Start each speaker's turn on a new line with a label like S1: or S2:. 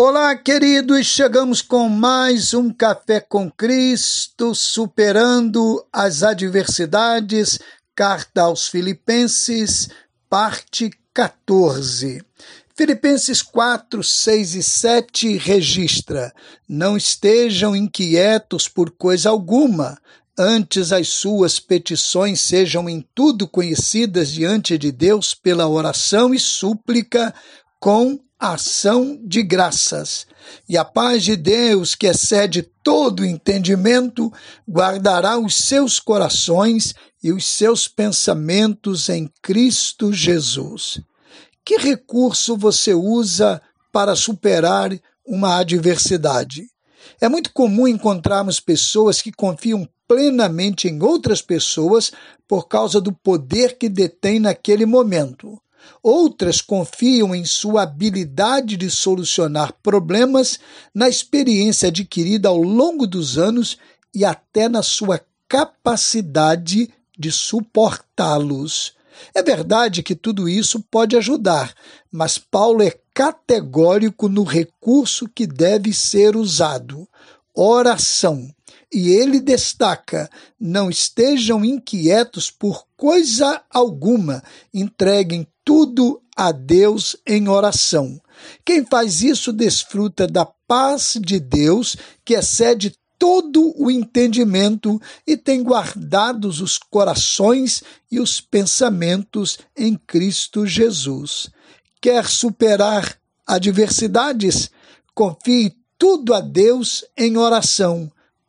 S1: Olá, queridos, chegamos com mais um Café com Cristo, superando as adversidades. Carta aos Filipenses, parte 14. Filipenses 4, 6 e 7 registra: Não estejam inquietos por coisa alguma, antes as suas petições sejam em tudo conhecidas diante de Deus pela oração e súplica com ação de graças. E a paz de Deus, que excede todo entendimento, guardará os seus corações e os seus pensamentos em Cristo Jesus. Que recurso você usa para superar uma adversidade? É muito comum encontrarmos pessoas que confiam plenamente em outras pessoas por causa do poder que detêm naquele momento. Outras confiam em sua habilidade de solucionar problemas, na experiência adquirida ao longo dos anos e até na sua capacidade de suportá-los. É verdade que tudo isso pode ajudar, mas Paulo é categórico no recurso que deve ser usado: oração. E ele destaca: não estejam inquietos por coisa alguma, entreguem tudo a Deus em oração. Quem faz isso desfruta da paz de Deus, que excede todo o entendimento e tem guardados os corações e os pensamentos em Cristo Jesus. Quer superar adversidades? Confie tudo a Deus em oração,